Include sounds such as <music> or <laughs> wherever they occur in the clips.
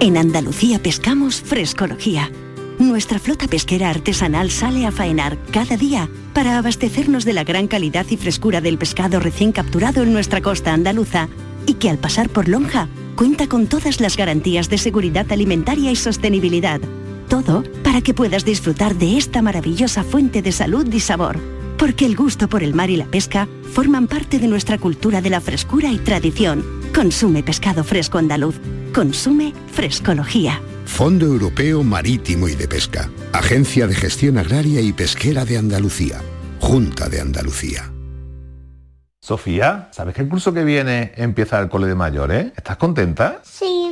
En Andalucía pescamos frescología. Nuestra flota pesquera artesanal sale a faenar cada día para abastecernos de la gran calidad y frescura del pescado recién capturado en nuestra costa andaluza y que al pasar por Lonja cuenta con todas las garantías de seguridad alimentaria y sostenibilidad. Todo para que puedas disfrutar de esta maravillosa fuente de salud y sabor. Porque el gusto por el mar y la pesca forman parte de nuestra cultura de la frescura y tradición. Consume pescado fresco andaluz. Consume frescología. Fondo Europeo Marítimo y de Pesca. Agencia de Gestión Agraria y Pesquera de Andalucía. Junta de Andalucía. Sofía, ¿sabes que el curso que viene empieza el cole de mayores? ¿Estás contenta? Sí,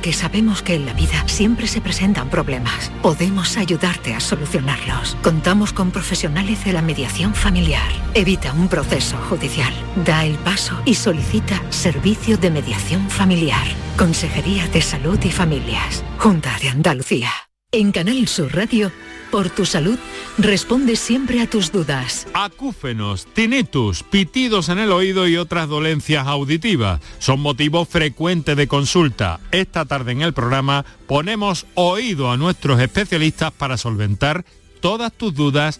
sabemos que en la vida siempre se presentan problemas. Podemos ayudarte a solucionarlos. Contamos con profesionales de la mediación familiar. Evita un proceso judicial. Da el paso y solicita servicio de mediación familiar. Consejería de Salud y Familias. Junta de Andalucía. En Canal Sur Radio por tu salud, responde siempre a tus dudas. Acúfenos, tinnitus, pitidos en el oído y otras dolencias auditivas son motivo frecuente de consulta. Esta tarde en el programa ponemos oído a nuestros especialistas para solventar todas tus dudas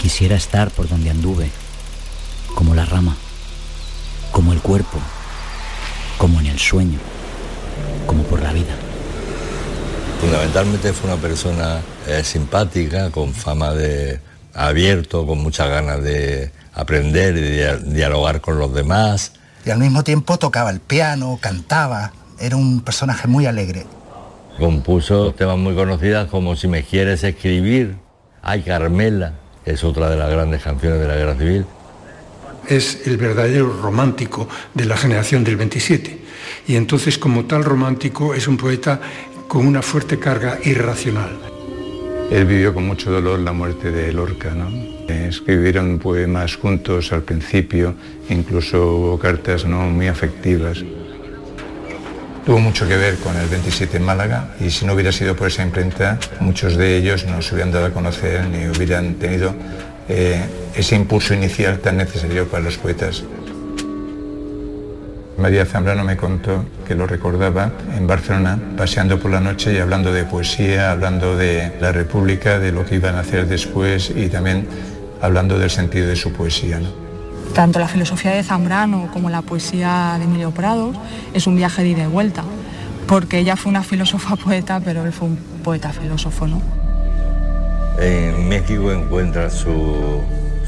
Quisiera estar por donde anduve, como la rama, como el cuerpo, como en el sueño, como por la vida. Fundamentalmente fue una persona eh, simpática, con fama de abierto, con muchas ganas de aprender y de dialogar con los demás. Y al mismo tiempo tocaba el piano, cantaba, era un personaje muy alegre. Compuso temas muy conocidas como Si me quieres escribir, Ay Carmela, es otra de las grandes canciones de la Guerra Civil. Es el verdadero romántico de la generación del 27. Y entonces como tal romántico es un poeta con una fuerte carga irracional. Él vivió con mucho dolor la muerte de Lorca, ¿no? Escribieron poemas juntos al principio, incluso hubo cartas ¿no? muy afectivas. Tuvo mucho que ver con el 27 en Málaga y si no hubiera sido por esa imprenta, muchos de ellos no se hubieran dado a conocer ni hubieran tenido eh, ese impulso inicial tan necesario para los poetas. María Zambrano me contó que lo recordaba en Barcelona, paseando por la noche y hablando de poesía, hablando de la República, de lo que iban a hacer después y también hablando del sentido de su poesía. Tanto la filosofía de Zambrano como la poesía de Emilio Prado es un viaje de ida y vuelta, porque ella fue una filósofa <laughs> poeta, pero él fue un poeta filósofo, ¿no? En México encuentra su,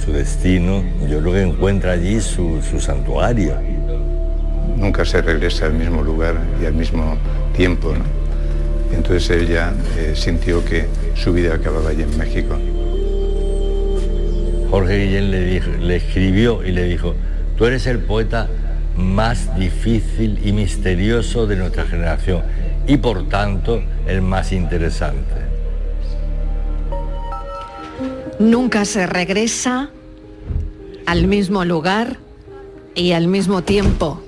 su destino, yo creo que encuentra allí su, su santuario nunca se regresa al mismo lugar y al mismo tiempo. ¿no? Entonces ella eh, sintió que su vida acababa allí en México. Jorge Guillén le, escribió y le dijo, tú eres el poeta más difícil y misterioso de nuestra generación y por tanto el más interesante. Nunca se regresa al mismo lugar y al mismo tiempo.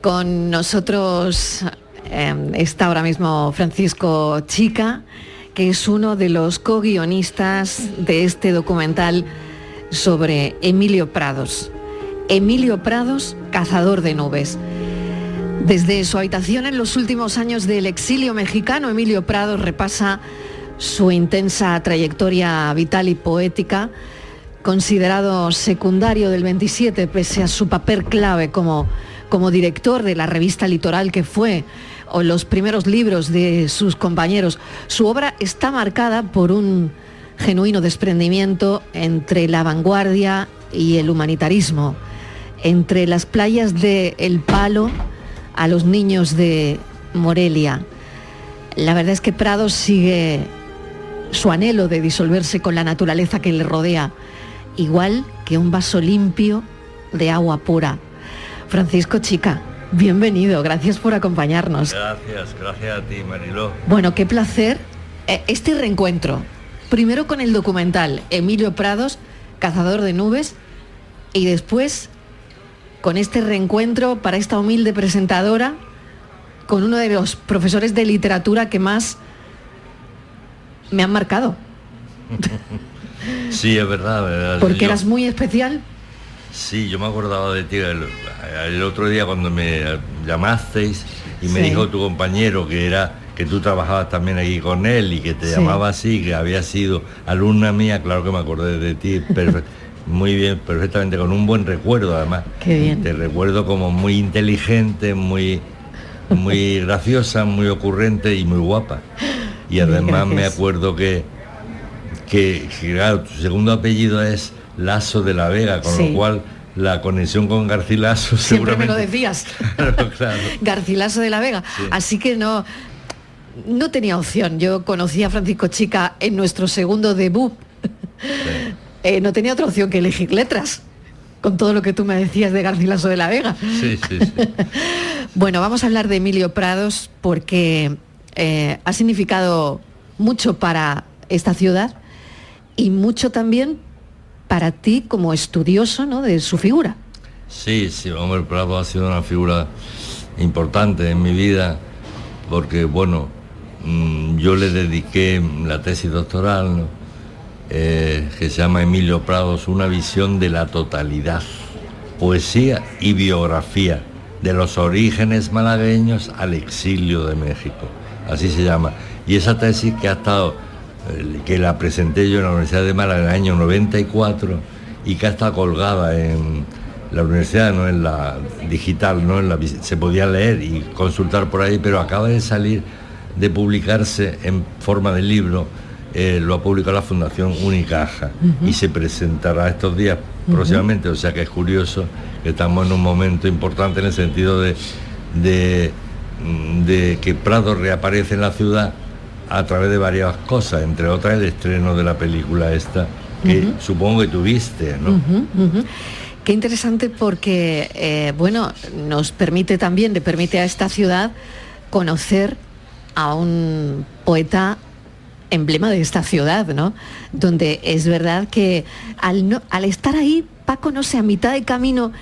Con nosotros eh, está ahora mismo Francisco Chica, es uno de los co-guionistas de este documental sobre Emilio Prados. Emilio Prados, cazador de nubes. Desde su habitación en los últimos años del exilio mexicano, Emilio Prados repasa su intensa trayectoria vital y poética, considerado secundario del 27 pese a su papel clave como como director de la revista Litoral que fue, o los primeros libros de sus compañeros. Su obra está marcada por un genuino desprendimiento entre la vanguardia y el humanitarismo, entre las playas de El Palo a los niños de Morelia. La verdad es que Prados sigue su anhelo de disolverse con la naturaleza que le rodea, igual que un vaso limpio de agua pura. Francisco Chica, bienvenido, gracias por acompañarnos. Gracias, gracias a ti, Mariló. Bueno, qué placer eh, este reencuentro. Primero con el documental Emilio Prados, Cazador de Nubes, y después con este reencuentro para esta humilde presentadora con uno de los profesores de literatura que más me han marcado. <laughs> Sí, es verdad, verdad. Porque Yo- eras muy especial. Sí, yo me acordaba de ti el, el otro día cuando me llamasteis y me Sí. dijo tu compañero que era que tú trabajabas también aquí con él y que te Sí. llamaba así, que había sido alumna mía, claro que me acordé de ti, <laughs> muy bien, perfectamente, con un buen recuerdo además. Qué bien. Te recuerdo como muy inteligente, muy, muy <laughs> graciosa, muy ocurrente y muy guapa. Y además me acuerdo que, que, que, claro, tu segundo apellido es Lazo de la Vega, con Sí. lo cual la conexión con Garcilaso Siempre me seguramente... lo decías. <laughs> Claro, claro. <laughs> Garcilaso de la Vega. Sí. Así que no, no tenía opción. Yo conocí a Francisco Chica en nuestro segundo debut. <laughs> Eh, no tenía otra opción que elegir letras. Con todo lo que tú me decías de Garcilaso de la Vega. Sí, sí, sí. Bueno, vamos a hablar de Emilio Prados porque eh, ha significado mucho para esta ciudad y mucho también para ti como estudioso ¿no? de su figura. Sí, sí, hombre, Prado ha sido una figura importante en mi vida porque, bueno, mm, yo le dediqué la tesis doctoral. Eh, que se llama Emilio Prados, una visión de la totalidad, poesía y biografía, de los orígenes malagueños al exilio de México, así se llama. Y esa tesis que ha estado, que la presenté yo en la Universidad de Málaga en el año 94 y que ha estado colgada en la universidad, no en la digital, no en la se podía leer y consultar por ahí, pero acaba de salir de publicarse en forma de libro, eh, lo ha publicado la Fundación Unicaja y se presentará estos días próximamente, o sea que es curioso que estamos en un momento importante en el sentido de, de, mm, de que Prado reaparece en la ciudad a través de varias cosas, entre otras el estreno de la película esta, que supongo que tuviste, ¿no? Qué interesante porque, eh, bueno, nos permite también, le permite a esta ciudad conocer a un poeta emblema de esta ciudad, ¿no? Donde es verdad que al, no- al estar ahí, Paco, no sé, a mitad de camino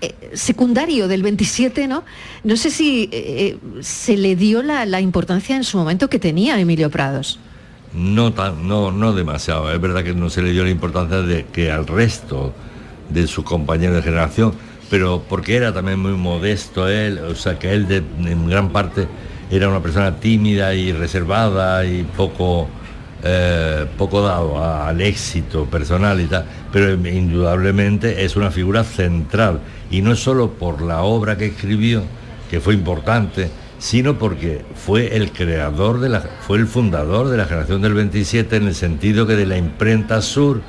eh, secundario del 27, ¿no? No sé si eh, se le dio la, la importancia en su momento que tenía Emilio Prados. No, tan, no, no demasiado. Es verdad que no se le dio la importancia de que al resto de sus compañeros de generación, pero porque era también muy modesto él, o sea que él de- en gran parte era una persona tímida y reservada y poco, eh, poco dado al éxito personal y tal, pero indudablemente es una figura central. Y no solo por la obra que escribió, que fue importante, sino porque fue el creador de la, fue el fundador de la generación del 27 en el sentido que de la imprenta sur,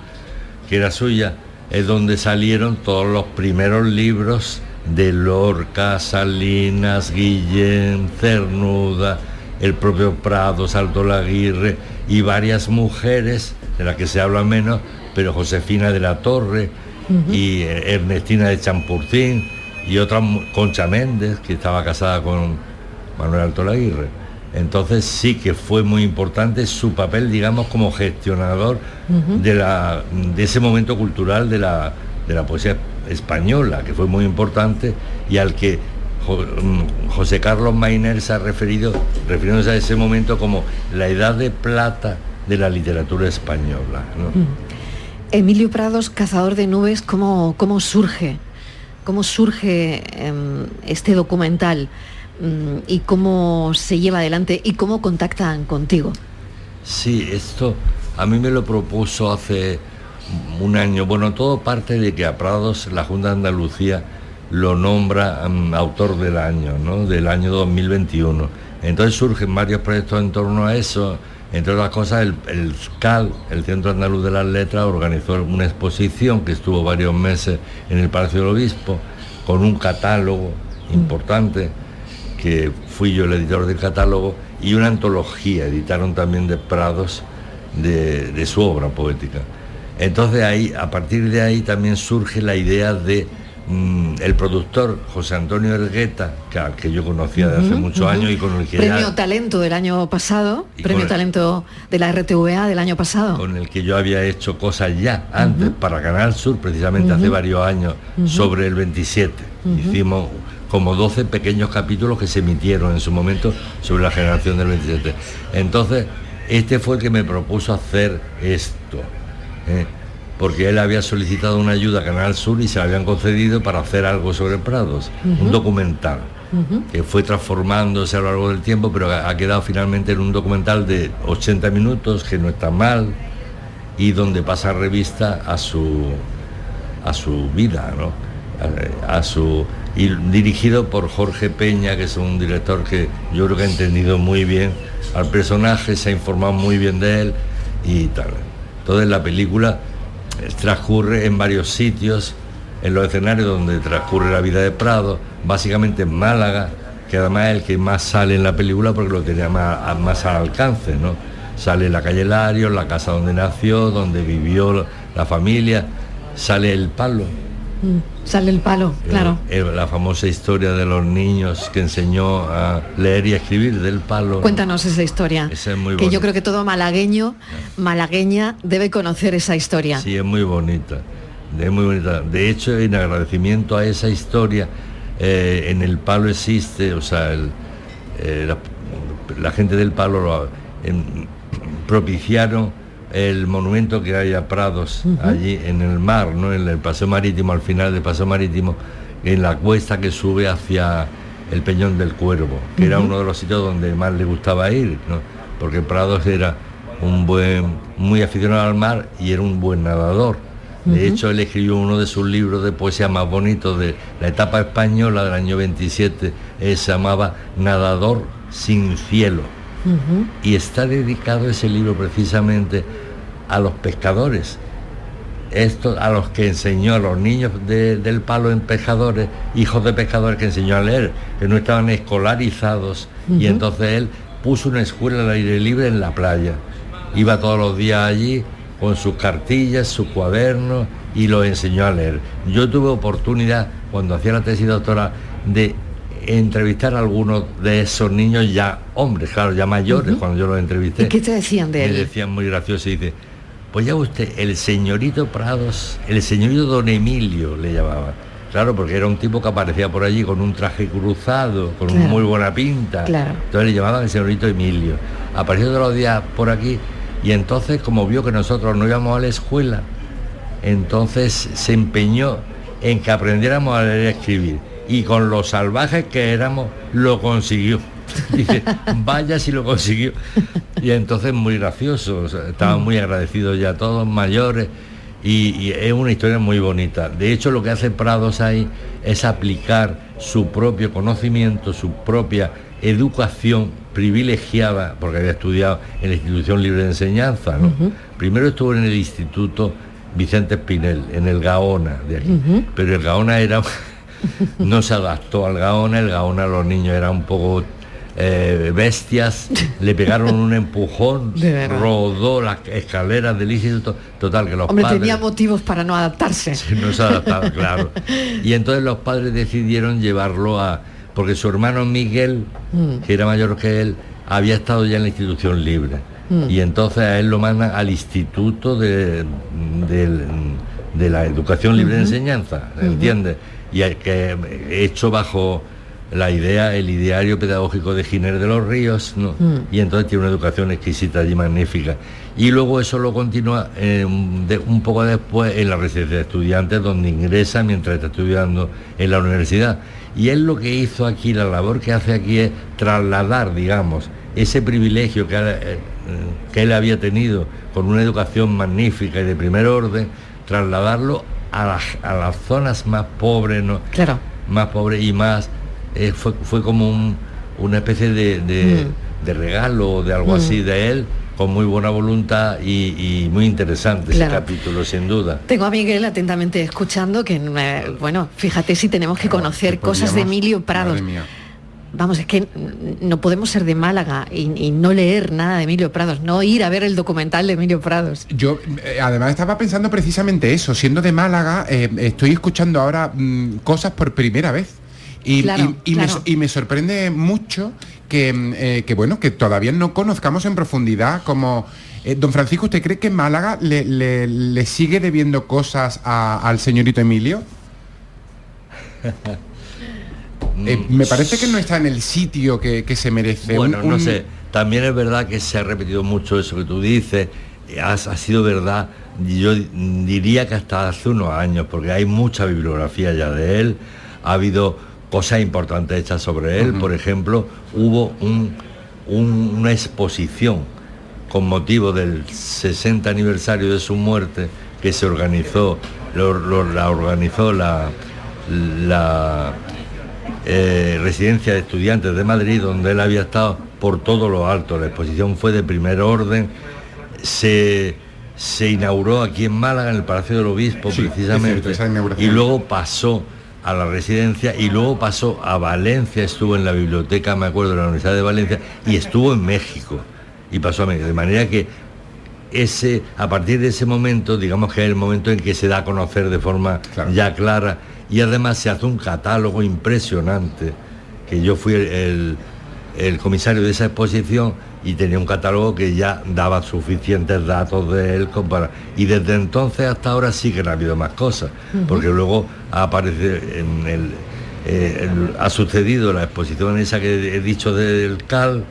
que era suya, es donde salieron todos los primeros libros de Lorca, Salinas, Guillén, Cernuda, el propio Prado, Salto Laguirre y varias mujeres de las que se habla menos, pero Josefina de la Torre y eh, Ernestina de Champurtín y otra Concha Méndez, que estaba casada con Manuel Alto Laguirre. Entonces sí que fue muy importante su papel, digamos, como gestionador de, la, de ese momento cultural de la, de la poesía española, que fue muy importante y al que José Carlos Mainer se ha referido, refiriéndose a ese momento como la edad de plata de la literatura española. ¿no? Emilio Prados, cazador de nubes, ¿cómo, cómo surge? ¿Cómo surge em, este documental? Mm, ¿Y cómo se lleva adelante? ¿Y cómo contactan contigo? Sí, esto a mí me lo propuso hace un año. Bueno, todo parte de que a Prados la Junta de Andalucía lo nombra mm, autor del año, ¿no? del año 2021. Entonces surgen varios proyectos en torno a eso. Entre otras cosas, el, el CAL, el Centro Andaluz de las Letras, organizó una exposición que estuvo varios meses en el Palacio del Obispo, con un catálogo importante, que fui yo el editor del catálogo, y una antología, editaron también de Prados, de, de su obra poética. Entonces ahí, a partir de ahí también surge la idea de mm, el productor José Antonio Ergueta, que, que yo conocía de hace muchos años y con el que Premio ya- Talento del año pasado, Y Premio el- Talento de la RTVA del año pasado. con el que yo había hecho cosas ya antes para Canal Sur, precisamente hace varios años, sobre el 27. Ujú. Hicimos como 12 pequeños capítulos que se emitieron en su momento sobre la generación del 27. Entonces, este fue el que me propuso hacer esto. ¿eh? Porque él había solicitado una ayuda a Canal Sur y se la habían concedido para hacer algo sobre Prados, un documental que fue transformándose a lo largo del tiempo, pero ha quedado finalmente en un documental de 80 minutos, que no está mal, y donde pasa revista a su a su vida, ¿no? A, a su y dirigido por Jorge Peña, que es un director que yo creo que ha entendido muy bien al personaje, se ha informado muy bien de él y tal. Entonces la película transcurre en varios sitios, en los escenarios donde transcurre la vida de Prado, básicamente en Málaga, que además es el que más sale en la película porque lo tenía más, más al alcance, ¿no? Sale la calle Larios, la casa donde nació, donde vivió la familia, sale el palo, Sale el palo, claro. eh, eh, la famosa historia de los niños que enseñó a leer y a escribir del palo. Cuéntanos esa historia. Esa es muy que yo bonita. creo que todo malagueño, malagueña, debe conocer esa historia. Sí, es muy bonita. Es muy bonita. De hecho, en agradecimiento a esa historia, eh, en el palo existe, o sea, el- eh, la, la gente del palo lo- propiciaron el monumento que hay a Prados, allí en el mar, ¿no? en el paseo marítimo, al final del paseo marítimo, en la cuesta que sube hacia el Peñón del Cuervo, que era uno de los sitios donde más le gustaba ir, ¿no? porque Prados era un buen, muy aficionado al mar y era un buen nadador. De hecho, él escribió uno de sus libros de poesía más bonitos de la etapa española del año 27, eh, se llamaba Nadador sin cielo. Y está dedicado ese libro precisamente a los pescadores. Esto a los que enseñó a los niños de- del palo en pescadores, hijos de pescadores que enseñó a leer, que no estaban escolarizados. Y entonces él puso una escuela al aire libre en la playa. Iba todos los días allí con sus cartillas, sus cuadernos y los enseñó a leer. Yo tuve oportunidad, cuando hacía la tesis doctoral, de entrevistar a algunos de esos niños ya hombres, claro, ya mayores, cuando yo los entrevisté. ¿Y qué te decían de Me él? decían muy gracioso y dice, pues ya usted, el señorito Prados, el señorito Don Emilio le llamaba. Claro, porque era un tipo que aparecía por allí con un traje cruzado, con Claro. muy buena pinta. Claro. Entonces le llamaban el señorito Emilio. Apareció todos los días por aquí y entonces como vio que nosotros no íbamos a la escuela, entonces se empeñó en que aprendiéramos a leer y escribir. Y con los salvajes que éramos, lo consiguió. <laughs> Vaya si lo consiguió. Y entonces muy gracioso, o sea, estaban muy agradecidos ya todos, mayores, y, y es una historia muy bonita. De hecho, lo que hace Prados ahí es aplicar su propio conocimiento, su propia educación privilegiada, porque había estudiado en la institución libre de enseñanza. Primero estuvo en el Instituto Vicente Espinel, en el Gaona de aquí. Pero el Gaona era <laughs> no se adaptó al Gaona, el Gaona los niños eran un poco eh, bestias, <laughs> le pegaron un empujón, rodó las escaleras del instituto, total que los Hombre, padres tenía motivos para no adaptarse. no se adaptaba, claro. Y entonces los padres decidieron llevarlo a porque su hermano Miguel, Mm. que era mayor que él, había estado ya en la institución libre. Mm. Y entonces a él lo mandan al Instituto de, de la Educación Libre de. Enseñanza. ¿entiendes? Y que hecho bajo la idea, el ideario pedagógico de Giner de los Ríos, ¿no? Mm. y entonces tiene una educación exquisita allí magnífica. Y luego eso lo continúa eh, un- de- un poco después en la residencia de estudiantes, donde ingresa mientras está estudiando en la universidad. Y él lo que hizo aquí, la labor que hace aquí es trasladar, digamos, ese privilegio que, eh, que él había tenido con una educación magnífica y de primer orden, trasladarlo a las, a las zonas más pobres, ¿no? Claro. más pobre y más eh, fue, fue como un- una especie de, de- de regalo de algo Mm. así de él con muy buena voluntad y, y muy interesante Claro. ese capítulo sin duda Tengo a Miguel atentamente escuchando que, eh, bueno, fíjate si tenemos que conocer cosas de Emilio Prados. Madre mía. Vamos, es que no podemos ser de Málaga y, y no leer nada de Emilio Prados, no ir a ver el documental de Emilio Prados. Yo eh, además estaba pensando precisamente eso, siendo de Málaga, eh, estoy escuchando ahora mm, cosas por primera vez. Y, Claro, y- y me, claro. so- y me sorprende mucho que, mm, eh, que, bueno, que todavía no conozcamos en profundidad como. eh, don Francisco, ¿usted cree que Málaga le, le- le sigue debiendo cosas a- al señorito Emilio? <laughs> Eh, me parece que no está en el sitio que, que se merece. Bueno, Un- no sé, también es verdad que se ha repetido mucho eso que tú dices, ha, ha sido verdad, yo diría que hasta hace unos años, porque hay mucha bibliografía ya de él, ha habido cosas importantes hechas sobre él, por ejemplo, hubo un- un- una exposición con motivo del 60 aniversario de su muerte que se organizó, lo- lo- la organizó la, la eh, residencia de estudiantes de Madrid, donde él había estado por todo lo alto. La exposición fue de primer orden, se, se inauguró aquí en Málaga, en el Palacio del Obispo, Sí, precisamente, cierto, y luego pasó a la residencia y luego pasó a Valencia, estuvo en la biblioteca, me acuerdo, de la Universidad de Valencia, y estuvo en México, y pasó a México. De manera que ese, a partir de ese momento, digamos que es el momento en que se da a conocer de forma ya clara. Y además se hace un catálogo impresionante, que yo fui el, el- el comisario de esa exposición y tenía un catálogo que ya daba suficientes datos de él como para- y desde entonces hasta ahora sí que no ha habido más cosas, porque luego ha aparecido en el, eh, el- ha sucedido la exposición esa que he dicho del CAL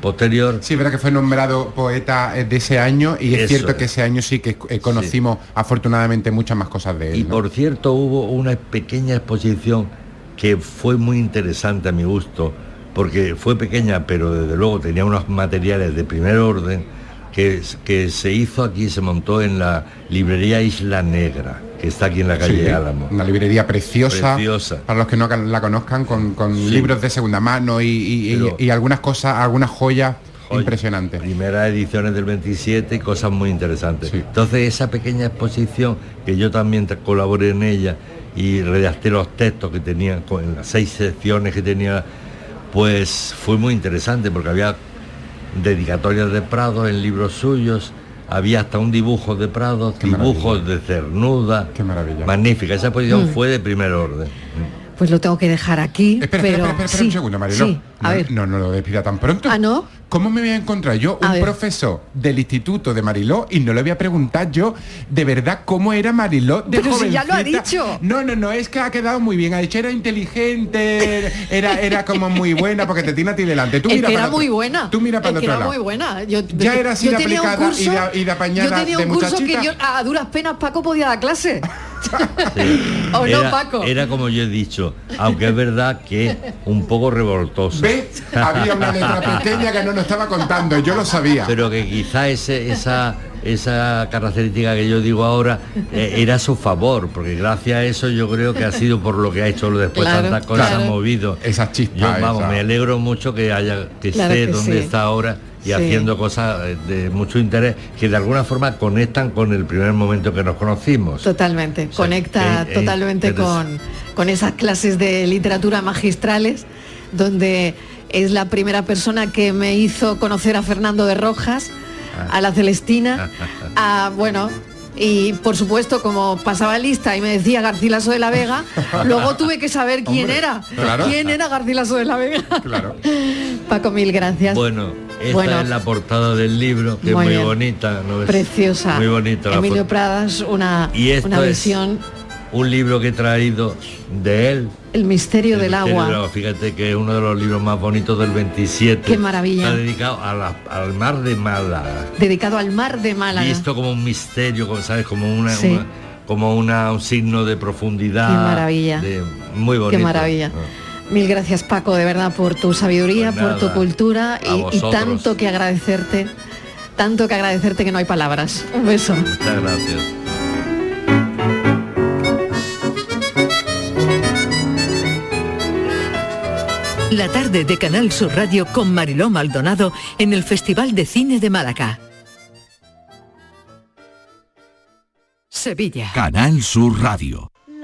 posterior Sí, verdad que fue nombrado poeta de ese año y es Eso cierto que ese año sí que eh, conocimos afortunadamente muchas más cosas de él. Y ¿no? por cierto hubo una pequeña exposición que fue muy interesante a mi gusto, porque fue pequeña, pero desde luego tenía unos materiales de primer orden, que, que se hizo aquí, se montó en la librería Isla Negra, que está aquí en la calle Sí, Álamo. Una librería preciosa, Preciosa. para los que no la conozcan, con, con Sí. libros de segunda mano y, y- y- Pero- y algunas cosas, algunas joyas Joya. impresionantes. Primeras ediciones del 27 y cosas muy interesantes. Entonces esa pequeña exposición, que yo también colaboré en ella y redacté los textos que tenía, con en las seis secciones que tenía, pues fue muy interesante porque había dedicatorias de Prado en libros suyos, había hasta un dibujo de Prado, dibujos de Cernuda. Qué maravilla. Magnífica, esa exposición Mm. fue de primer orden. Pues lo tengo que dejar aquí, Espera, pero espera, espera, espera sí, un segundo, Mariló. sí, a no, ver. no, no lo despida tan pronto. Ah, ¿no? ¿Cómo me voy a encontrar yo A un ver. profesor del instituto de Mariló y no le voy a preguntar yo de verdad cómo era Mariló de Pero si ya lo ha jovencita? dicho. No, no, no, es que ha quedado muy bien. Ha dicho era inteligente, era, era como muy buena porque te tiene a ti delante. Tú Es mira que para era muy buena. Tú mira para el era lado. muy buena. Yo, Ya era así de aplicada y de- y de apañada Yo tenía de un curso que yo a duras penas Paco podía dar clase. <laughs> <laughs> ¿O no, era, Paco? era como yo he dicho, aunque es verdad que un poco revoltoso. ¿Ve? Había una letra <laughs> pequeña que no nos estaba contando, yo lo sabía. Pero que quizá ese, esa, esa característica que yo digo ahora eh, era a su favor, porque gracias a eso yo creo que ha sido por lo que ha hecho después Claro, tantas cosas claro. movido. Esa chispa. Yo vamos, esa- me alegro mucho que haya que Claro que donde sí. está ahora y Sí. haciendo cosas eh, de mucho interés que de alguna forma conectan con el primer momento que nos conocimos. Totalmente, conecta totalmente con, con esas clases de literatura magistrales, donde es la primera persona que me hizo conocer a Fernando de Rojas, a la Celestina, <laughs> a, bueno, y por supuesto, como pasaba lista y me decía Garcilaso de la Vega, <laughs> luego tuve que saber quién Hombre, era. claro. ¿Quién era Garcilaso de la Vega? Claro. <laughs> Paco, mil gracias. Bueno, esta Bueno. es la portada del libro, que Muy es muy bien. bonita. ¿no? Preciosa. Muy bonita Emilio. Pradas, una, Y una es visión, Un libro que he traído de él, el misterio del Misterio agua. del agua. Fíjate que es uno de los libros más bonitos del 27. Qué maravilla. Está dedicado a la- al mar de Málaga. dedicado al mar de Málaga. Visto como un misterio, como, ¿sabes? Como una, Sí. una- como una, un signo de profundidad. Qué maravilla. de- muy bonito. Qué maravilla. Ah. Mil gracias Paco, de verdad, por tu sabiduría, Pues por tu cultura y- tanto que agradecerte, tanto que agradecerte que no hay palabras. Un beso. Muchas gracias. La tarde de Canal Sur Radio con Mariló Maldonado en el Festival de Cine de Málaga. Sevilla. Canal Sur Radio.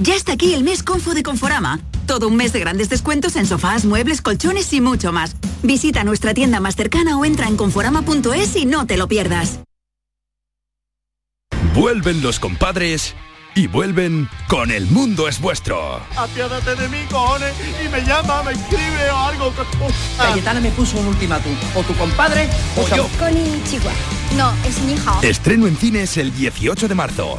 Ya está aquí el mes Confo de Conforama. Todo un mes de grandes descuentos en sofás, muebles, colchones y mucho más. Visita nuestra tienda más cercana o entra en conforama.es y no te lo pierdas. Vuelven los compadres y vuelven con El Mundo es Vuestro. Apiádate de mí, cojones, y me llama, me escribe o algo. Cayetana me puso un ultimátum. O tu compadre o yo. Chihuahua. No, es mi hija. Estreno en cines el 18 de marzo.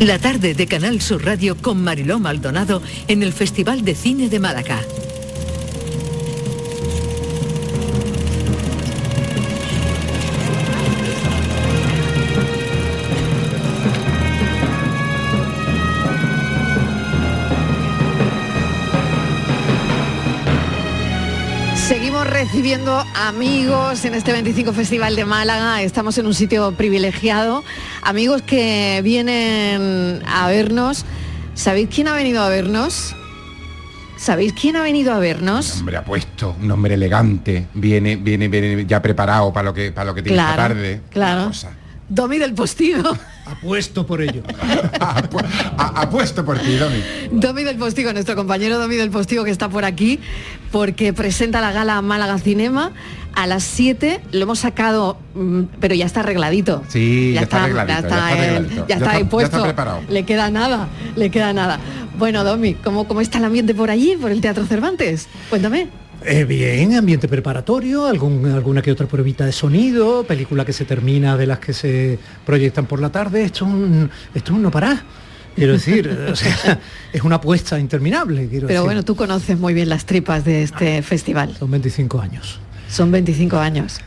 La tarde de Canal Sur Radio con Mariló Maldonado en el Festival de Cine de Málaga. Recibiendo amigos en este 25 Festival de Málaga. Estamos en un sitio privilegiado. Amigos que vienen a vernos. ¿Sabéis quién ha venido a vernos? ¿Sabéis quién ha venido a vernos? Hombre apuesto, un hombre elegante, viene, viene, viene ya preparado para lo que para lo que tiene esta Claro, tarde. claro. Domi del Postigo. <laughs> Apuesto por ello. <laughs> apuesto por ti, Domi. Domi del Postigo, nuestro compañero Domi del Postigo que está por aquí, porque presenta la gala Málaga Cinema a las 7. Lo hemos sacado, mm, pero ya está arregladito. Sí, ya, está arregladito. Ya está, ya está él- arregladito. ya está ahí ya puesto. está preparado. Le queda nada, le queda nada. Bueno, Domi, ¿cómo, ¿cómo está el ambiente por allí, por el Teatro Cervantes? Cuéntame. Eh, bien, ambiente preparatorio, algún, alguna que otra pruebita de sonido, película que se termina de las que se proyectan por la tarde. Esto es un, esto es un no parar. Quiero decir, o sea, <laughs> es una apuesta interminable. Quiero Pero decir. bueno, tú conoces muy bien las tripas de este festival. Son 25 años. Son 25 años.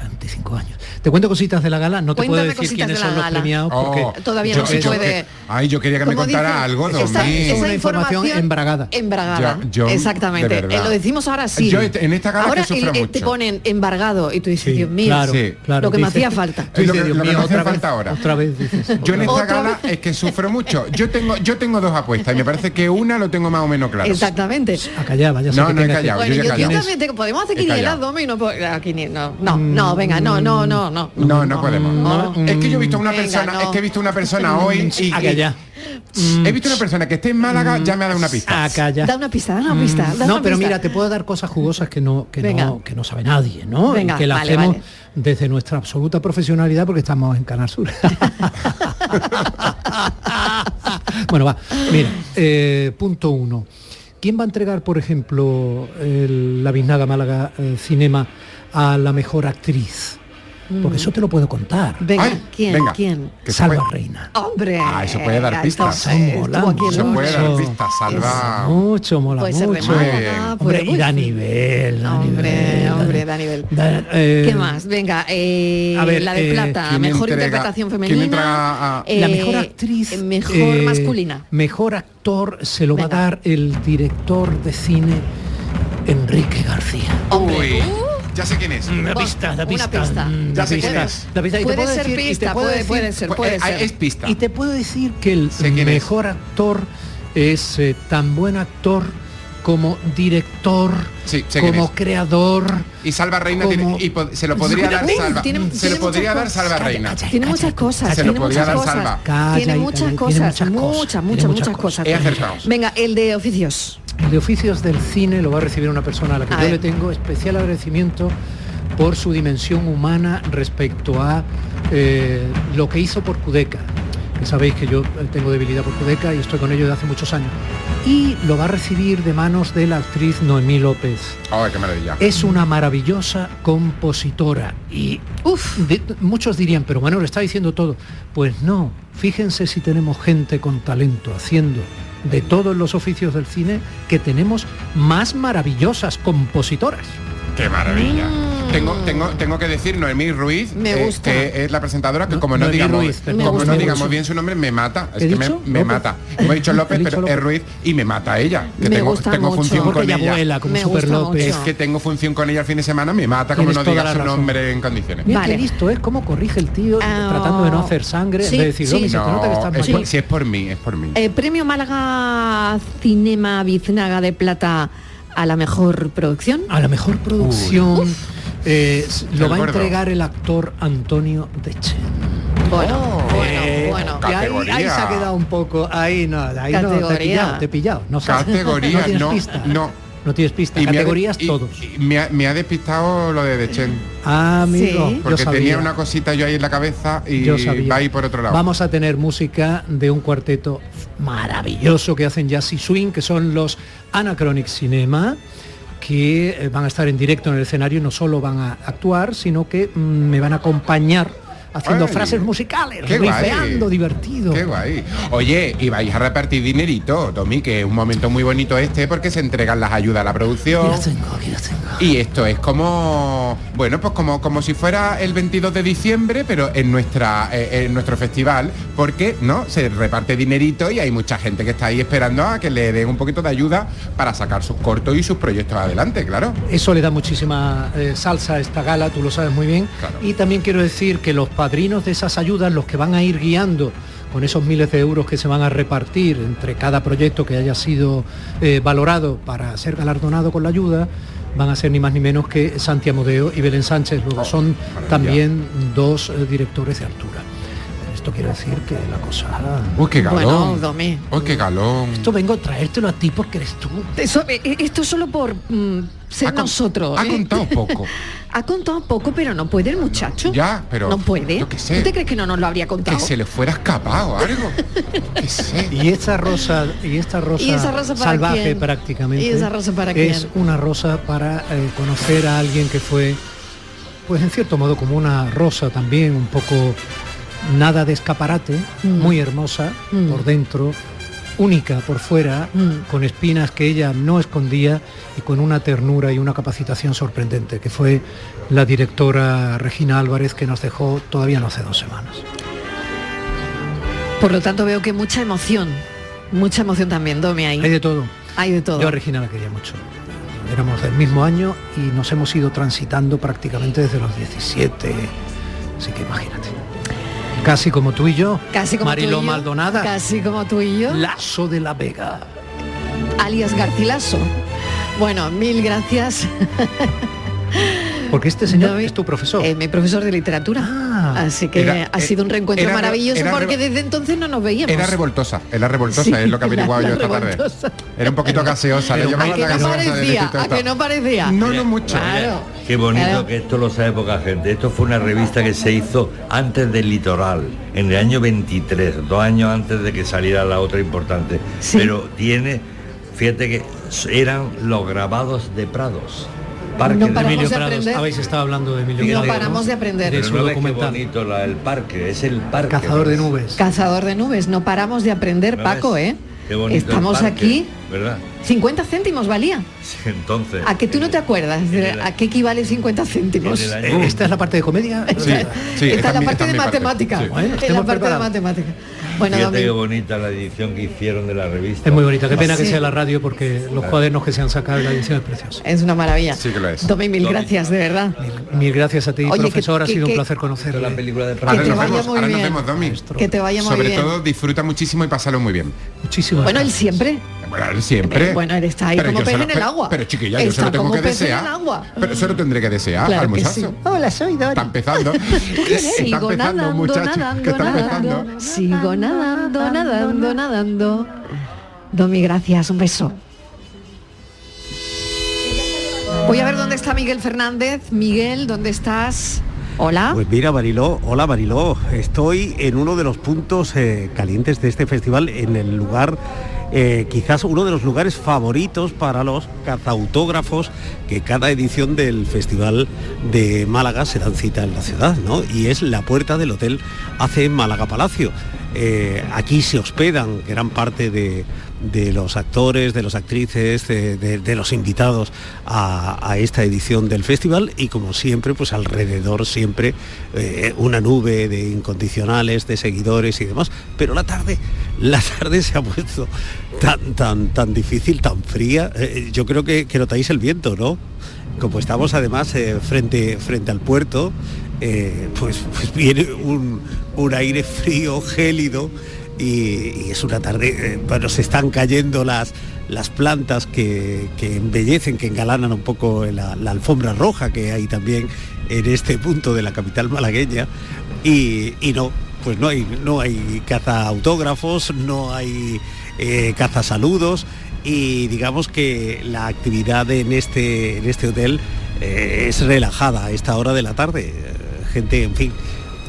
25 años. Te cuento cositas de la gala, no te puedo decir quiénes de son los gala. premiados porque Oh, Todavía yo- no se yo puede. ay, yo quería que me contara dice, algo, Domi. esa- esa una información embragada. Yo- yo, Exactamente. Eh, lo decimos ahora sí. Yo en esta gala ahora que sufro el- eh, mucho. te ponen embargado y tú dices, Dios mío, claro, Sí. claro, lo que me hacía falta. Tú dices, que, Dios mío, otra vez, falta ahora. otra vez dices. <laughs> Yo en esta gala es que sufro mucho. Yo tengo, yo tengo dos apuestas y me parece que una lo tengo más o menos claro. Exactamente. A callar, vaya. No, no he callado. Bueno, yo ya también tengo- podemos hacer quinielas, callado. Domi, no, puedo- ah, quini- no, no, no, venga, no, no, no. No, no. No, no podemos. no. Es que yo he visto una Venga, persona, no. es que he visto una persona <laughs> hoy y, y- ya. he visto una persona que esté en Málaga, ya me ha dado una pista. Acá ya. Da una pista, da una pista. da No, una pero pista. mira, te puedo dar cosas jugosas que no, que Venga. no, que no sabe nadie, ¿no? Venga, y que la vale, hacemos vale. desde nuestra absoluta profesionalidad porque estamos en Canal Sur. <laughs> bueno, va. Mira, eh, punto uno. ¿Quién va a entregar, por ejemplo, el- la Biznaga Málaga eh, Cinema a la mejor actriz? Porque eso te lo puedo contar. Venga, Ay, ¿quién? venga. ¿Quién? Que Salva puede- Reina. Hombre. Ah, eso puede dar pistas. eh, mola Eso puede dar mucho. pistas, salva. Mucho, mola de mucho. Puede- Hombre, y da nivel, da Hombre, nivel. hombre, da nivel. Da- eh, ¿Qué más? Venga, eh, a ver, la de eh, plata, ¿quién mejor entrega- interpretación femenina. a- eh, la mejor actriz, eh, Mejor eh, masculina. Mejor actor se lo va a dar el director de cine Enrique García. Uy, ya sé quién es. Una Pon pista, la una pista. pista. mm, Ya la sé quién pista, es. la pista. Y te Puede puedo ser decir- pista, puede, decir- puede ser, puede Eh, ser. Es pista. Y te puedo decir que el mejor actor es eh, tan buen actor como director, Sí, como creador. Y Salva Reina como- tiene, y po- se lo podría dar Salva. tiene- se lo podría muchas dar cosas. Salva Reina. Tiene muchas cosas, Se lo podría muchas dar cosas. Salva. Tiene muchas cosas, muchas cosas, muchas, muchas, cosas. Venga, el de oficios. El de oficios del cine lo va a recibir una persona a la que A yo ver. le tengo especial agradecimiento por su dimensión humana respecto a eh, lo que hizo por Cudeca. Que sabéis que yo eh, tengo debilidad por Cudeca y estoy con ello desde hace muchos años. Y lo va a recibir de manos de la actriz Noemí López. Ay, qué maravilla. Es una maravillosa compositora y de- muchos dirían, pero bueno, lo está diciendo todo. Pues no, fíjense si tenemos gente con talento haciendo de todos los oficios del cine que tenemos más maravillosas compositoras. Qué maravilla. Tengo, tengo, tengo que decir Noemí Ruiz, Me eh, gusta. que es la presentadora que No, como no Noemí digamos, Ruiz, como no bien su nombre, me mata. Es ¿He que me, me mata. Hemos dicho <laughs> López, pero López. es Ruiz y me mata ella. Que Me tengo, gusta tengo mucho. función Porque con ella ella. vuela como Me Super gusta López. Es que tengo función con ella el fin de semana, me mata como no diga su razón. nombre en condiciones. Mira Vale. qué listo es cómo corrige el tío Ah, tratando de no hacer sangre, sí, de decir, si es por mí, es por mí. Eh, premio Málaga Cinema Biznaga de Plata a la mejor producción. A la mejor producción eh, lo va a entregar el actor Antonio Dechen. Bueno, bueno, Eh, bueno. ahí, Categoría. ahí se ha quedado un poco, ahí no, ahí no, te he Categoría. pillado, te he pillado. No. Categoría, <laughs> no tienes no, pista. no. No tienes pista. Y me ha de- Categorías y- todos. y me, ha, me ha despistado lo de Dechen. Ah, amigo, Sí. Porque tenía una cosita yo ahí en la cabeza y Yo sabía. va a ir por otro lado. Vamos a tener música de un cuarteto maravilloso que hacen jazz y swing, que son los Anachronic Cinema, que eh, van a estar en directo en el escenario no solo van a actuar, sino que mm, me van a acompañar haciendo Ay, frases musicales, rifeando, divertido. Qué guay. Oye, y vais a repartir dinerito, Tommy, que es un momento muy bonito este porque se entregan las ayudas a la producción. Aquí las tengo, aquí las tengo. Y esto es como, bueno, pues como, como si fuera el 22 de diciembre, pero en nuestra eh, en nuestro festival, porque no se reparte dinerito y hay mucha gente que está ahí esperando a que le den un poquito de ayuda para sacar sus cortos y sus proyectos adelante, claro. Eso le da muchísima eh, salsa a esta gala, tú lo sabes muy bien. Claro. Y también quiero decir que los padrinos de esas ayudas, los que van a ir guiando con esos miles de euros que se van a repartir entre cada proyecto que haya sido eh, valorado para ser galardonado con la ayuda, van a ser ni más ni menos que Santi Amodeo y Belén Sánchez. Luego Oh, son también dos eh, directores de altura. Esto quiere decir que la cosa... Uy, qué galón. Bueno, Domi. Uy, qué galón. Esto vengo a traértelo a ti porque eres tú. Eso, eh, eh, esto solo por mm, ser Ha con- nosotros. Ha ¿eh? contado poco. <laughs> Ha contado poco, pero no puede el muchacho. Ya, pero No puede. yo qué sé. ¿Tú te crees que no nos lo habría contado? Que se le fuera escapado algo. <laughs> qué sé. Y esta rosa, y esta rosa, ¿Y esa rosa para salvaje quién? prácticamente. ¿Y esa rosa para es quién? una rosa para eh, conocer a alguien que fue, pues en cierto modo como una rosa también, un poco nada de escaparate, Mm. muy hermosa Mm. por dentro, única por fuera, Mm. con espinas que ella no escondía y con una ternura y una capacitación sorprendente, que fue la directora Regina Álvarez que nos dejó todavía no hace dos semanas. Por lo tanto veo que mucha emoción. Mucha emoción también, Domi, ahí. Hay de todo. Hay de todo. Yo a Regina la quería mucho. Éramos del mismo año y nos hemos ido transitando prácticamente desde los 17. Así que imagínate. Casi como tú y yo. Casi como tú y yo. Maldonada. Casi como tú y yo. Lazo de la Vega. alias Garcilaso. Bueno, mil gracias. <laughs> Porque este señor es tu profesor. mi profesor de literatura. Así que Era- ha sido un reencuentro era- maravilloso era- porque desde entonces no nos veíamos. Era revoltosa, era revoltosa, Sí, es lo que averiguaba <laughs> yo esta tarde. revoltosa. Era un poquito gaseosa, le a llamaban que no parecía, a que no parecía. No, no mucho. Claro. Qué bonito Claro. que esto lo sabe poca gente. Esto fue una revista que se hizo antes del litoral, en el año 23, dos años antes de que saliera la otra importante. Pero tiene, fíjate que eran los grabados de Prados. Parque No de paramos Emilio de Prados, aprender. habéis estado hablando de Emilio No Prados, paramos de aprender. De su no ves qué documental. bonito la- el parque, es el parque. Cazador de nubes. Cazador de nubes, no paramos de aprender, ¿No Paco? ¿eh? Qué bonito el Estamos parque, aquí, ¿Verdad? 50 céntimos valía. Sí, Entonces. ¿A que tú no te acuerdas? de ¿A qué equivale 50 céntimos? El Eh, Esta es la parte de comedia. <laughs> Sí, sí, Esta es la parte de matemática. Es la parte de matemática. Bueno, Fíjate qué bonita la edición que hicieron de la revista. Es muy bonita, qué pena que Sí. sea la radio porque los cuadernos que se han sacado de la edición es precioso. es una maravilla. Sí que lo es. Domi, mil gracias, de verdad. Mil gracias a ti, Oye, que- profesor, ha que- sido que- un placer conocerle. La película de Ahora te nos vaya vemos, muy ahora nos bien. vemos, Domi. Que te vaya muy Sobre bien. todo disfruta muchísimo y pásalo muy bien. Muchísimo. Bueno, él siempre. Bueno, él siempre. Bueno, él está ahí Pero como pez en el agua. Pero chiquilla, yo se Está lo tengo como que pez en el desear. agua. Pero eso lo tendré que desear Claro al muchacho. sí. Hola, soy Dori. Está empezando. <laughs> Sigo está empezando, nadando, muchacho. que nadando, está empezando. nadando. Sigo nadando, nadando, nadando. Domi, gracias, un beso. Voy a ver dónde está Miguel Fernández. Miguel, ¿dónde estás? Hola. Pues mira, Mariló, hola Mariló, estoy en uno de los puntos eh, calientes de este festival, en el lugar, eh, quizás uno de los lugares favoritos para los cazautógrafos que cada edición del Festival de Málaga se dan cita en la ciudad, ¿no? Y es la puerta del Hotel Hace Málaga Palacio. Eh, aquí se hospedan gran parte de, de los actores, de las actrices, de, de- los invitados a, esta edición del festival y como siempre, pues alrededor siempre eh, una nube de incondicionales, de seguidores y demás. Pero la tarde, la tarde se ha puesto tan, tan, tan difícil, tan fría. Eh, yo creo que, que notáis el viento, ¿no? Como estamos además eh, frente, frente al puerto, eh, pues, pues viene un, un aire frío, gélido, y, es una tarde, eh, bueno, se están cayendo las, las plantas que, que embellecen, que engalanan un poco la, la alfombra roja que hay también en este punto de la capital malagueña, y, y no, pues no hay, no hay caza autógrafos, no hay eh, caza saludos, y digamos que la actividad en este, en este hotel eh, es relajada a esta hora de la tarde. Eh, gente, en fin,